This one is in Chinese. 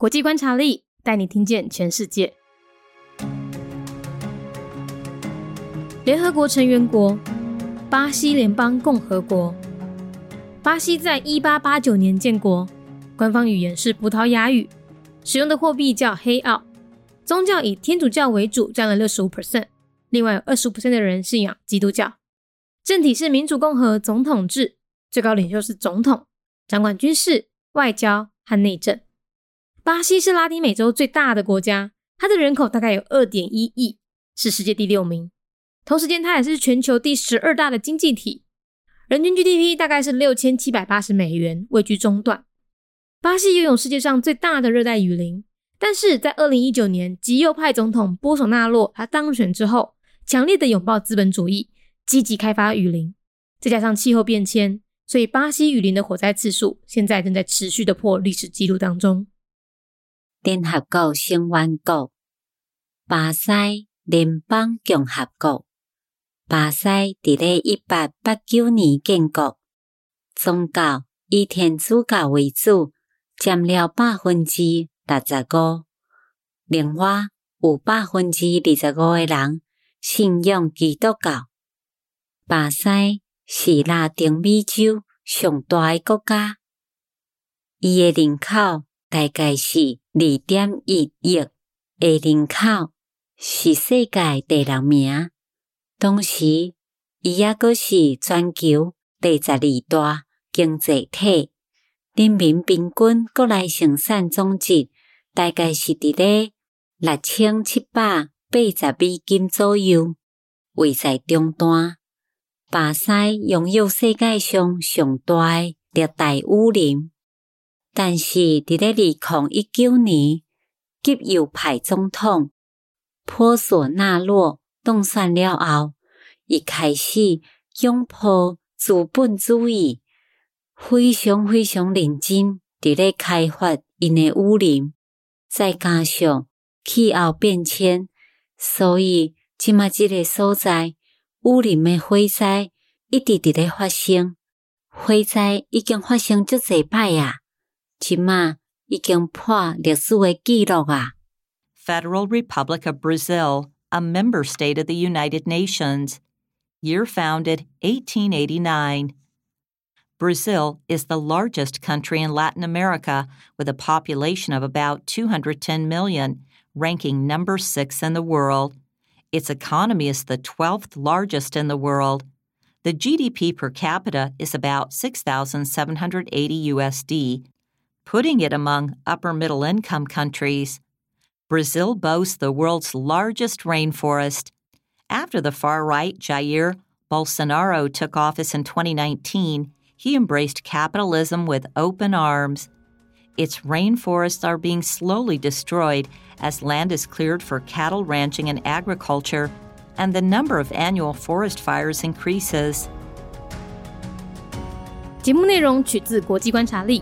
国际观察力带你听见全世界。联合国成员国：巴西联邦共和国。巴西在一八八九年建国，官方语言是葡萄牙语，使用的货币叫黑奥。宗教以天主教为主，占了六十五 percent，另外有二十五 percent 的人信仰基督教。政体是民主共和总统制，最高领袖是总统，掌管军事、外交和内政。巴西是拉丁美洲最大的国家，它的人口大概有二点一亿，是世界第六名。同时间，它也是全球第十二大的经济体，人均 GDP 大概是六千七百八十美元，位居中段。巴西拥有世界上最大的热带雨林。但是在二零一九年，极右派总统波索纳洛他当选之后，强烈的拥抱资本主义，积极开发雨林，再加上气候变迁，所以巴西雨林的火灾次数现在正在持续的破历史记录当中。联合国成员国：巴西联邦共和国。巴西伫咧一八八九年建国，宗教以天主教为主，占了百分之。六十五，另外有百分之二十五的人信仰基督教。巴西是拉丁美洲上大个国家，伊诶人口大概是二点一亿，的人口是世界第六名。同时，伊也阁是全球第十二大经济体，人民平均国内生产总值。大概是伫咧六千七百八十美金左右，位在中端。巴西拥有世界上上大热带雨林，但是伫咧二零一九年，极右派总统波索纳洛当选了后，伊开始拥抱资本主义，非常非常认真伫咧开发因诶雨林。再加上气候变迁，所以即卖即个所在雨林的火灾一直伫咧发生。火灾已经发生足侪摆啊，即卖已经破历史的记录啊。Federal Republic of Brazil, a member state of the United Nations, year founded 1889. Brazil is the largest country in Latin America with a population of about 210 million, ranking number six in the world. Its economy is the 12th largest in the world. The GDP per capita is about 6,780 USD, putting it among upper middle income countries. Brazil boasts the world's largest rainforest. After the far right Jair Bolsonaro took office in 2019, he embraced capitalism with open arms. Its rainforests are being slowly destroyed as land is cleared for cattle ranching and agriculture, and the number of annual forest fires increases. 节目内容取自国际观察力，